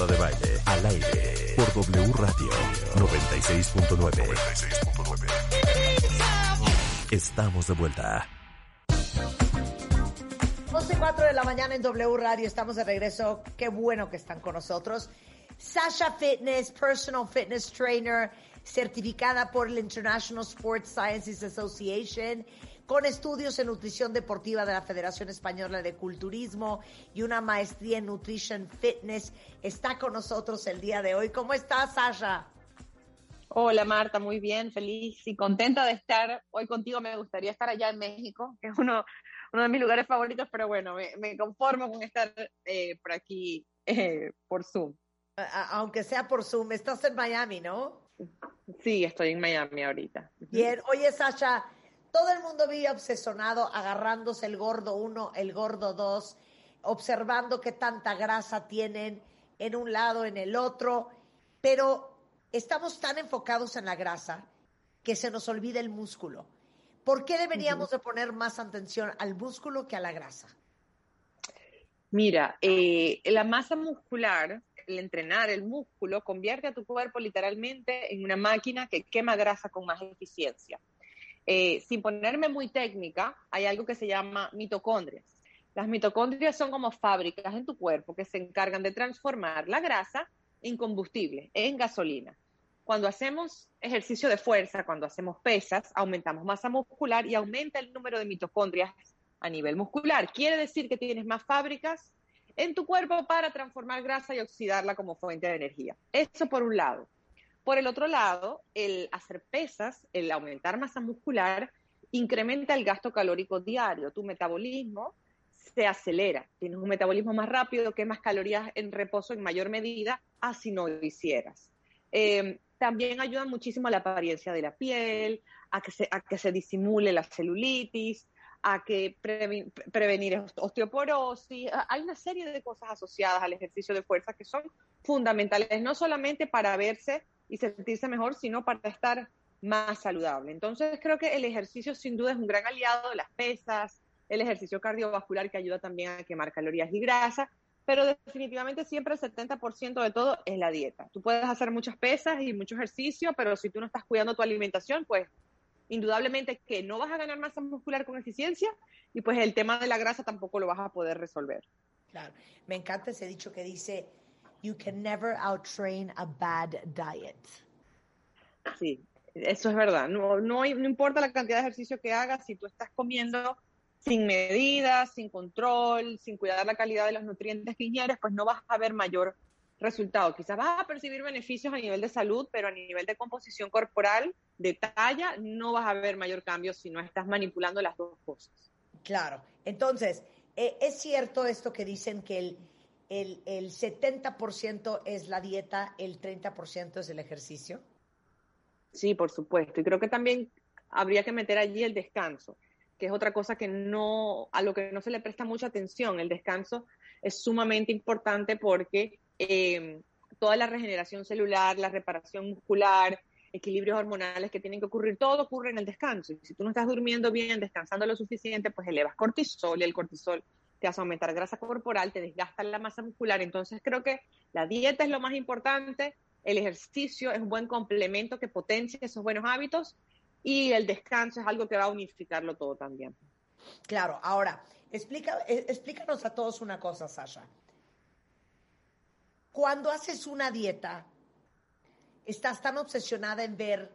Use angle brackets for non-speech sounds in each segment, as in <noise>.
Marta de Baile, al aire, por W Radio 96.9. Estamos de vuelta. 11 y 4 de la mañana en W Radio, estamos de regreso. Qué bueno que están con nosotros. Sasha Fitness, Personal Fitness Trainer, certificada por el International Sports Sciences Association, con estudios en nutrición deportiva de la Federación Española de Culturismo y una maestría en Nutrition Fitness. Está con nosotros el día de hoy. ¿Cómo estás, Sasha? Hola Marta, muy bien, feliz y contenta de estar hoy contigo. Me gustaría estar allá en México, que es uno, uno de mis lugares favoritos, pero bueno, me, conformo con estar eh, por aquí eh, por Zoom. Aunque sea por Zoom, estás en Miami, ¿no? Sí, estoy en Miami ahorita. Bien, oye Sasha, todo el mundo vive obsesionado agarrándose el gordo uno, el gordo dos, observando qué tanta grasa tienen en un lado, en el otro, pero estamos tan enfocados en la grasa que se nos olvida el músculo. ¿Por qué deberíamos de poner más atención al músculo que a la grasa? Mira, eh, la masa muscular el entrenar el músculo convierte a tu cuerpo literalmente en una máquina que quema grasa con más eficiencia. Eh, sin ponerme muy técnica, hay algo que se llama mitocondrias. Las mitocondrias son como fábricas en tu cuerpo que se encargan de transformar la grasa en combustible, en gasolina. Cuando hacemos ejercicio de fuerza, cuando hacemos pesas, aumentamos masa muscular y aumenta el número de mitocondrias a nivel muscular. Quiere decir que tienes más fábricas en tu cuerpo para transformar grasa y oxidarla como fuente de energía. Eso por un lado. Por el otro lado, el hacer pesas, el aumentar masa muscular, incrementa el gasto calórico diario. Tu metabolismo se acelera. Tienes un metabolismo más rápido, que más calorías en reposo en mayor medida, así no lo hicieras. Eh, también ayuda muchísimo a la apariencia de la piel, a que se disimule la celulitis, a que prevenir osteoporosis. Hay una serie de cosas asociadas al ejercicio de fuerza que son fundamentales, no solamente para verse y sentirse mejor, sino para estar más saludable. Entonces creo que el ejercicio sin duda es un gran aliado, las pesas, el ejercicio cardiovascular que ayuda también a quemar calorías y grasa, pero definitivamente siempre el 70% de todo es la dieta. Tú puedes hacer muchas pesas y mucho ejercicio, pero si tú no estás cuidando tu alimentación, pues indudablemente que no vas a ganar masa muscular con eficiencia y pues el tema de la grasa tampoco lo vas a poder resolver. Claro, me encanta ese dicho que dice, you can never outtrain a bad diet. Sí, eso es verdad. No, no, no importa la cantidad de ejercicio que hagas, si tú estás comiendo sin medidas, sin control, sin cuidar la calidad de los nutrientes que ingieres, pues no vas a ver mayor resultado. Quizás vas a percibir beneficios a nivel de salud, pero a nivel de composición corporal, de talla, no vas a ver mayor cambio si no estás manipulando las dos cosas. Claro. Entonces, eh, ¿es cierto esto que dicen que el, el, el 70% es la dieta, el 30% es el ejercicio? Sí, por supuesto. Y creo que también habría que meter allí el descanso, que es otra cosa que no, a lo que no se le presta mucha atención. El descanso es sumamente importante porque eh, toda la regeneración celular, la reparación muscular, equilibrios hormonales que tienen que ocurrir, todo ocurre en el descanso. Y si tú no estás durmiendo bien, descansando lo suficiente, pues elevas cortisol y el cortisol te hace aumentar grasa corporal, te desgasta la masa muscular. Entonces creo que la dieta es lo más importante, el ejercicio es un buen complemento que potencia esos buenos hábitos y el descanso es algo que va a unificarlo todo también. Claro, ahora, explica, eh, explícanos a todos una cosa, Sasha. Cuando haces una dieta, estás tan obsesionada en ver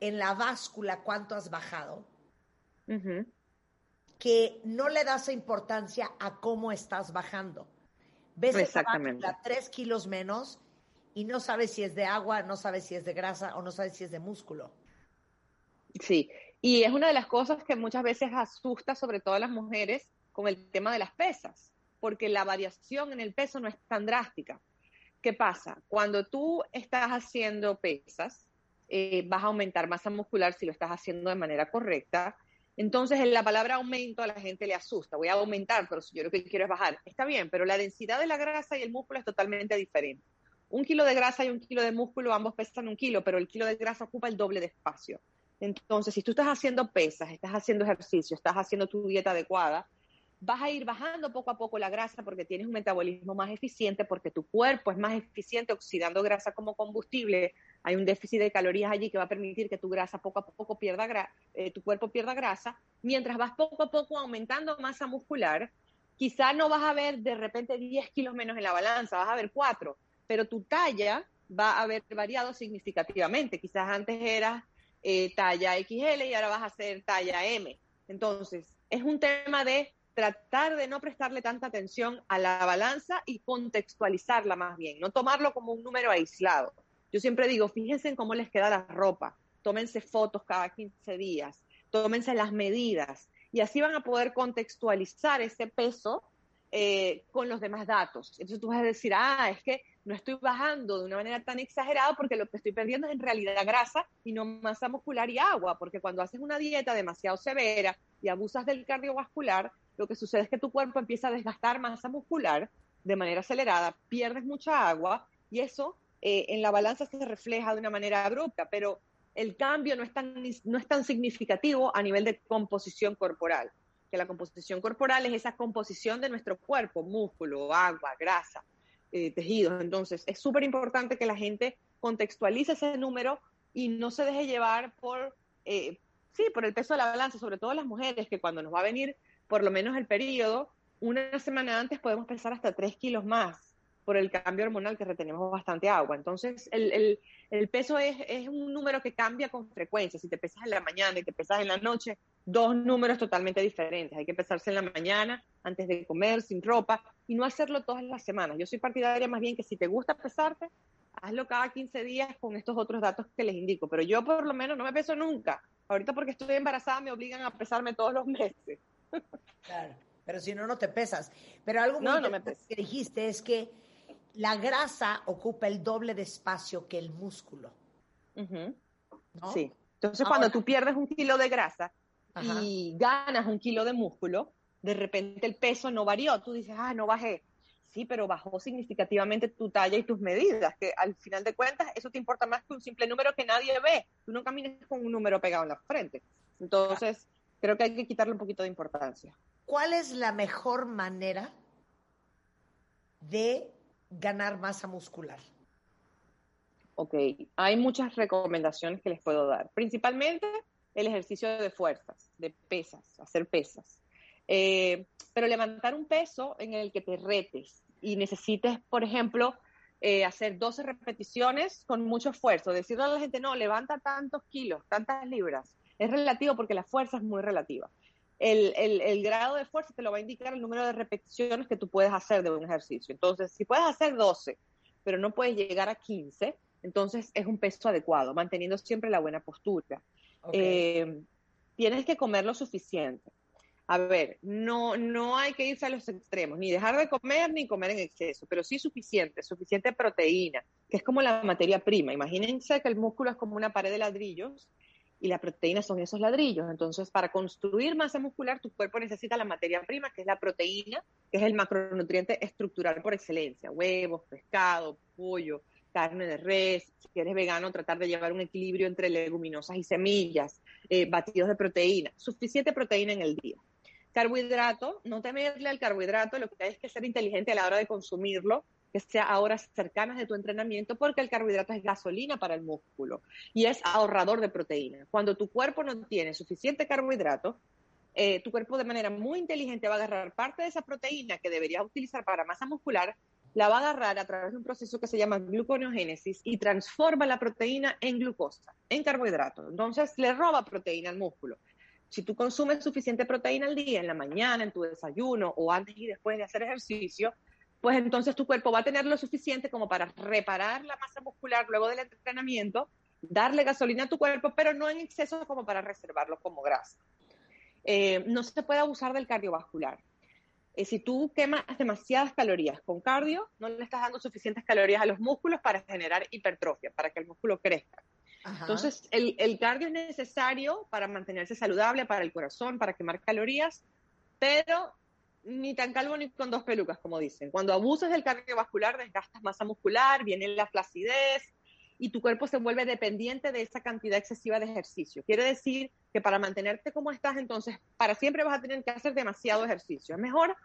en la báscula cuánto has bajado, que no le das importancia a cómo estás bajando. Ves Exactamente. la tres kilos menos y no sabes si es de agua, no sabes si es de grasa o no sabes si es de músculo. Sí, y es una de las cosas que muchas veces asusta sobre todo a las mujeres con el tema de las pesas porque la variación en el peso no es tan drástica. ¿Qué pasa? Cuando tú estás haciendo pesas, eh, vas a aumentar masa muscular si lo estás haciendo de manera correcta. Entonces, en la palabra aumento a la gente le asusta. Voy a aumentar, pero yo lo que quiero es bajar. Está bien, pero la densidad de la grasa y el músculo es totalmente diferente. Un kilo de grasa y un kilo de músculo, ambos pesan un kilo, pero el kilo de grasa ocupa el doble de espacio. Entonces, si tú estás haciendo pesas, estás haciendo ejercicio, estás haciendo tu dieta adecuada, vas a ir bajando poco a poco la grasa porque tienes un metabolismo más eficiente, porque tu cuerpo es más eficiente oxidando grasa como combustible. Hay un déficit de calorías allí que va a permitir que tu grasa poco a poco pierda, eh, tu cuerpo pierda grasa. Mientras vas poco a poco aumentando masa muscular, quizá no vas a ver de repente 10 kilos menos en la balanza, vas a ver 4, pero tu talla va a haber variado significativamente. Quizás antes eras eh, talla XL y ahora vas a ser talla M. Entonces, es un tema de tratar de no prestarle tanta atención a la balanza y contextualizarla más bien, no tomarlo como un número aislado. Yo siempre digo, fíjense en cómo les queda la ropa, tómense fotos cada 15 días, tómense las medidas. Y así van a poder contextualizar ese peso eh, con los demás datos. Entonces tú vas a decir, ah, es que no estoy bajando de una manera tan exagerada porque lo que estoy perdiendo es en realidad grasa y no masa muscular y agua, porque cuando haces una dieta demasiado severa y abusas del cardiovascular, lo que sucede es que tu cuerpo empieza a desgastar masa muscular de manera acelerada, pierdes mucha agua y eso eh, en la balanza se refleja de una manera abrupta, pero el cambio no es, tan, no es tan significativo a nivel de composición corporal, que la composición corporal es esa composición de nuestro cuerpo, músculo, agua, grasa, eh, tejidos. Entonces, es súper importante que la gente contextualice ese número y no se deje llevar por, eh, sí, por el peso de la balanza, sobre todo las mujeres, que cuando nos va a venir por lo menos el periodo, una semana antes podemos pesar hasta 3 kilos más por el cambio hormonal que retenemos bastante agua. Entonces, el, el, el peso es, es, un número que cambia con frecuencia. Si te pesas en la mañana y te pesas en la noche, dos números totalmente diferentes. Hay que pesarse en la mañana, antes de comer, sin ropa, y no hacerlo todas las semanas. Yo soy partidaria más bien que si te gusta pesarte, hazlo cada 15 días con estos otros datos que les indico. Pero yo por lo menos no me peso nunca. Ahorita porque estoy embarazada me obligan a pesarme todos los meses. Claro, pero si no, no te pesas. Pero algo muy que dijiste es que la grasa ocupa el doble de espacio que el músculo. Sí. Entonces, cuando tú pierdes un kilo de grasa y ganas un kilo de músculo, de repente el peso no varió. Tú dices, ah, no bajé. Sí, pero bajó significativamente tu talla y tus medidas, que al final de cuentas eso te importa más que un simple número que nadie ve. Tú no caminas con un número pegado en la frente. Entonces, creo que hay que quitarle un poquito de importancia. ¿Cuál es la mejor manera de ganar masa muscular? Ok, hay muchas recomendaciones que les puedo dar. Principalmente el ejercicio de fuerzas, de pesas, hacer pesas. Eh, pero levantar un peso en el que te retes y necesites, por ejemplo, eh, hacer 12 repeticiones con mucho esfuerzo. Decirle a la gente, no, levanta tantos kilos, tantas libras es relativo porque la fuerza es muy relativa. El, el, grado de fuerza te lo va a indicar el número de repeticiones que tú puedes hacer de un ejercicio. Entonces, si puedes hacer 12, pero no puedes llegar a 15, entonces es un peso adecuado, manteniendo siempre la buena postura. Eh, tienes que comer lo suficiente. A ver, no, no hay que irse a los extremos, ni dejar de comer ni comer en exceso, pero sí suficiente, suficiente proteína, que es como la materia prima. Imagínense que el músculo es como una pared de ladrillos y la proteína son esos ladrillos. Entonces, para construir masa muscular, tu cuerpo necesita la materia prima, que es la proteína, que es el macronutriente estructural por excelencia. Huevos, pescado, pollo, carne de res. Si eres vegano, tratar de llevar un equilibrio entre leguminosas y semillas, eh, batidos de proteína. Suficiente proteína en el día. Carbohidrato, no temerle al carbohidrato, lo que hay es que ser inteligente a la hora de consumirlo que sea a horas cercanas de tu entrenamiento, porque el carbohidrato es gasolina para el músculo y es ahorrador de proteína. Cuando tu cuerpo no tiene suficiente carbohidrato, eh, tu cuerpo de manera muy inteligente va a agarrar parte de esa proteína que deberías utilizar para masa muscular, la va a agarrar a través de un proceso que se llama gluconeogénesis y transforma la proteína en glucosa, en carbohidrato. Entonces le roba proteína al músculo. Si tú consumes suficiente proteína al día, en la mañana, en tu desayuno o antes y después de hacer ejercicio, pues entonces tu cuerpo va a tener lo suficiente como para reparar la masa muscular luego del entrenamiento, darle gasolina a tu cuerpo, pero no en exceso como para reservarlo como grasa. Eh, no se puede abusar del cardiovascular. Eh, si tú quemas demasiadas calorías con cardio, no le estás dando suficientes calorías a los músculos para generar hipertrofia, para que el músculo crezca. Entonces, el, el cardio es necesario para mantenerse saludable, para el corazón, para quemar calorías, pero ni tan calvo ni con dos pelucas, como dicen. Cuando abusas del cardiovascular, desgastas masa muscular, viene la flacidez, y tu cuerpo se vuelve dependiente de esa cantidad excesiva de ejercicio. Quiere decir que para mantenerte como estás, entonces, para siempre vas a tener que hacer demasiado ejercicio. Es mejor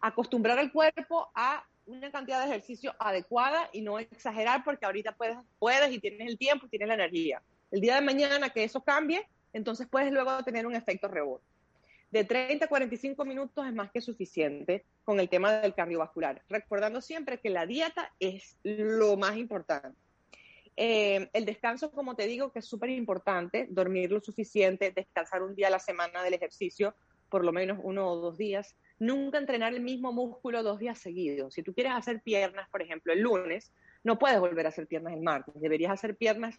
acostumbrar al cuerpo a una cantidad de ejercicio adecuada y no exagerar porque ahorita puedes, puedes y tienes el tiempo y tienes la energía. El día de mañana que eso cambie, entonces puedes luego tener un efecto rebote. De 30 a 45 minutos es más que suficiente con el tema del cardiovascular, recordando siempre que la dieta es lo más importante. Eh, el descanso, como te digo, que es súper importante, dormir lo suficiente, descansar un día a la semana del ejercicio, por lo menos uno o dos días. Nunca entrenar el mismo músculo dos días seguidos. Si tú quieres hacer piernas, por ejemplo, el lunes, no puedes volver a hacer piernas el martes. Deberías hacer piernas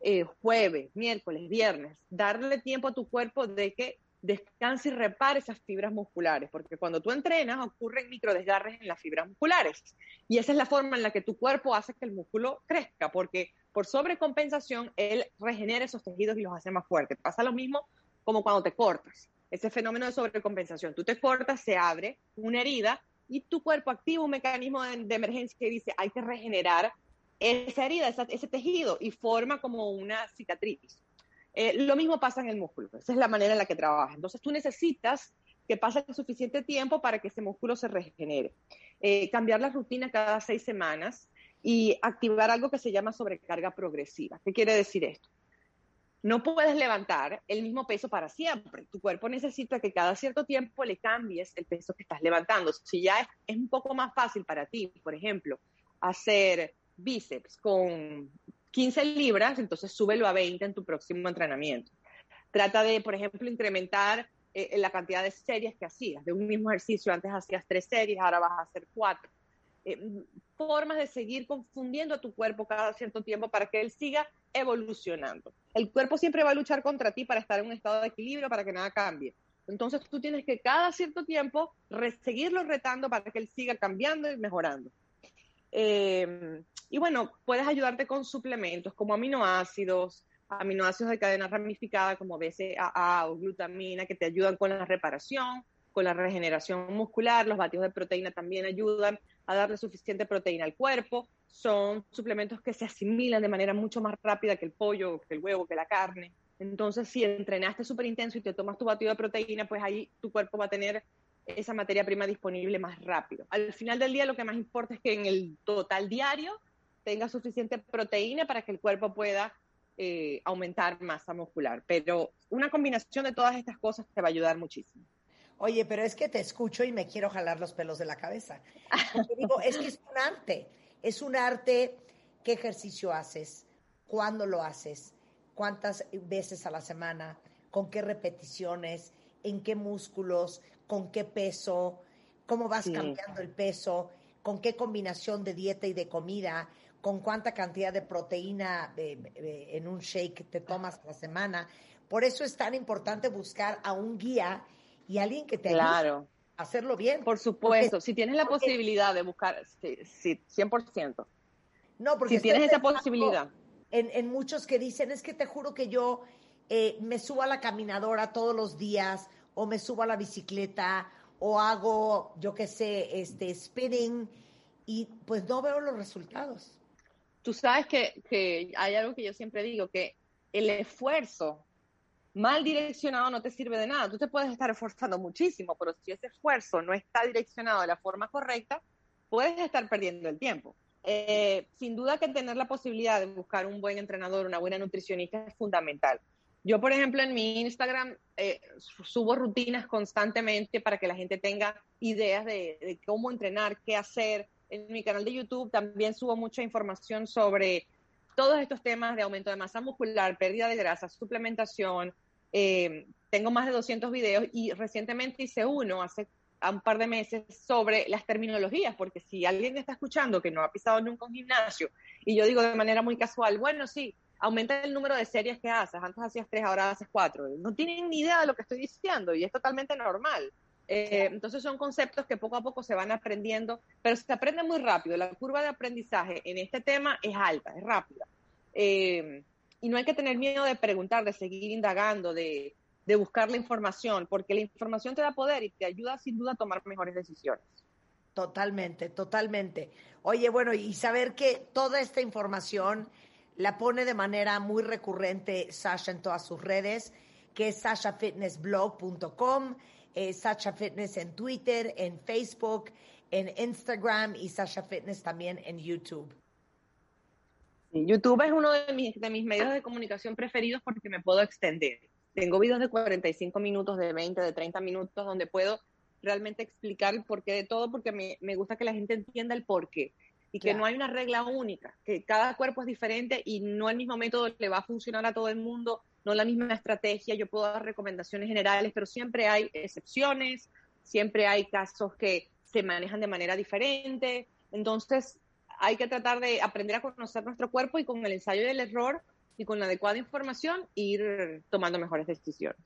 eh, jueves, miércoles, viernes. Darle tiempo a tu cuerpo de que descanse y repare esas fibras musculares, porque cuando tú entrenas ocurren microdesgarres en las fibras musculares. Y esa es la forma en la que tu cuerpo hace que el músculo crezca, porque por sobrecompensación él regenera esos tejidos y los hace más fuertes. Pasa lo mismo como cuando te cortas. Ese fenómeno de sobrecompensación. Tú te cortas, se abre una herida y tu cuerpo activa un mecanismo de, emergencia que dice hay que regenerar esa herida, ese tejido y forma como una cicatriz. Eh, lo mismo pasa en el músculo, esa es la manera en la que trabaja. Entonces tú necesitas que pase suficiente tiempo para que ese músculo se regenere. Eh, cambiar la rutina cada seis semanas y activar algo que se llama sobrecarga progresiva. ¿Qué quiere decir esto? No puedes levantar el mismo peso para siempre. Tu cuerpo necesita que cada cierto tiempo le cambies el peso que estás levantando. Si ya es un poco más fácil para ti, por ejemplo, hacer bíceps con 15 libras, entonces súbelo a 20 en tu próximo entrenamiento. Trata de, por ejemplo, incrementar eh, la cantidad de series que hacías. De un mismo ejercicio, antes hacías tres series, ahora vas a hacer cuatro. Eh, formas de seguir confundiendo a tu cuerpo cada cierto tiempo para que él siga evolucionando. El cuerpo siempre va a luchar contra ti para estar en un estado de equilibrio, para que nada cambie. Entonces tú tienes que cada cierto tiempo seguirlo retando para que él siga cambiando y mejorando. Eh, y bueno, puedes ayudarte con suplementos como aminoácidos, aminoácidos de cadena ramificada como BCAA o glutamina que te ayudan con la reparación, con la regeneración muscular. Los batidos de proteína también ayudan a darle suficiente proteína al cuerpo. Son suplementos que se asimilan de manera mucho más rápida que el pollo, que el huevo, que la carne. Entonces, si entrenaste súper intenso y te tomas tu batido de proteína, pues ahí tu cuerpo va a tener esa materia prima disponible más rápido. Al final del día lo que más importa es que en el total diario tenga suficiente proteína para que el cuerpo pueda eh, aumentar masa muscular. Pero una combinación de todas estas cosas te va a ayudar muchísimo. Oye, pero es que te escucho y me quiero jalar los pelos de la cabeza. <laughs> Porque digo, es que es un arte. Es un arte qué ejercicio haces, cuándo lo haces, cuántas veces a la semana, con qué repeticiones, en qué músculos, con qué peso, cómo vas cambiando el peso, con qué combinación de dieta y de comida, con cuánta cantidad de proteína en un shake te tomas a la semana. Por eso es tan importante buscar a un guía y alguien que te ayude a hacerlo bien. Por supuesto, si tienes la posibilidad de buscar, sí, 100%. No, porque si tienes esa posibilidad. En, en, muchos que dicen, es que te juro que yo eh, me subo a la caminadora todos los días o me subo a la bicicleta o hago, yo qué sé, este spinning y pues no veo los resultados. Tú sabes que, que hay algo que yo siempre digo, que el esfuerzo mal direccionado no te sirve de nada. Tú te puedes estar esforzando muchísimo, pero si ese esfuerzo no está direccionado de la forma correcta, puedes estar perdiendo el tiempo. Eh, sin duda que tener la posibilidad de buscar un buen entrenador, una buena nutricionista es fundamental. Yo, por ejemplo, en mi Instagram eh, subo rutinas constantemente para que la gente tenga ideas de, cómo entrenar, qué hacer. En mi canal de YouTube también subo mucha información sobre todos estos temas de aumento de masa muscular, pérdida de grasa, suplementación. Eh, tengo más de 200 videos y recientemente hice uno hace un par de meses sobre las terminologías, porque si alguien está escuchando que no ha pisado nunca un gimnasio y yo digo de manera muy casual, bueno, sí, aumenta el número de series que haces. Antes hacías tres, ahora haces cuatro. No tienen ni idea de lo que estoy diciendo y es totalmente normal. Eh, entonces son conceptos que poco a poco se van aprendiendo, pero se aprende muy rápido. La curva de aprendizaje en este tema es alta, es rápida. Eh, y no hay que tener miedo de preguntar, de seguir indagando, de, de buscar la información, porque la información te da poder y te ayuda sin duda a tomar mejores decisiones. Totalmente, totalmente. Oye, bueno, y saber que toda esta información la pone de manera muy recurrente Sasha en todas sus redes, que es sashafitnessblog.com, eh, Sasha Fitness en Twitter, en Facebook, en Instagram y Sasha Fitness también en YouTube. YouTube es uno de mis, de mis medios de comunicación preferidos porque me puedo extender. Tengo videos de 45 minutos, de 20, de 30 minutos, donde puedo realmente explicar el porqué de todo, porque me, me gusta que la gente entienda el porqué y que no hay una regla única, que cada cuerpo es diferente y no el mismo método le va a funcionar a todo el mundo, no la misma estrategia, yo puedo dar recomendaciones generales, pero siempre hay excepciones, siempre hay casos que se manejan de manera diferente, entonces hay que tratar de aprender a conocer nuestro cuerpo y con el ensayo del error y con la adecuada información ir tomando mejores decisiones.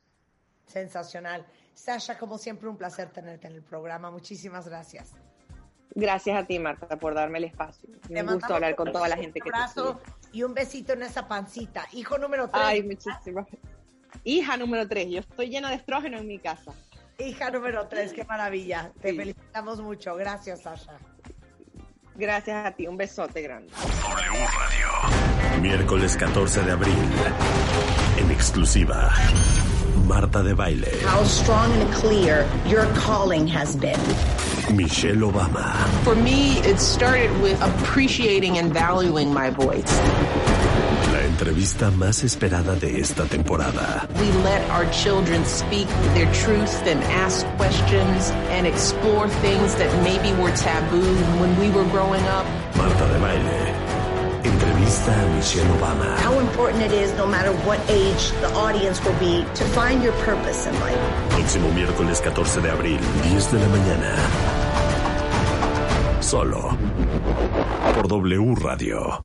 Sensacional. Sasha, como siempre, un placer tenerte en el programa. Muchísimas gracias. Gracias a ti, Marta, por darme el espacio. Me gusta hablar con toda la gente que te Un abrazo y un besito en esa pancita. Hijo número tres. Ay, muchísimas. Hija número tres. Yo estoy llena de estrógeno en mi casa. Hija número tres, qué maravilla. Te felicitamos mucho. Gracias, Sasha. Gracias a ti. Un besote grande. W Radio. Miércoles 14 de abril. En exclusiva. Marta de Baile. How strong and clear your calling has been. Michelle Obama. For me, it started with appreciating and valuing my voice. La entrevista más esperada de esta temporada. We let our children speak their truth and ask questions and explore things that maybe were taboo when we were growing up. Marta de Baile. Entrevista a Michelle Obama. How important it is, no matter what age the audience will be, to find your purpose in life. Próximo miércoles 14 de abril, 10 de la mañana. Solo por W Radio.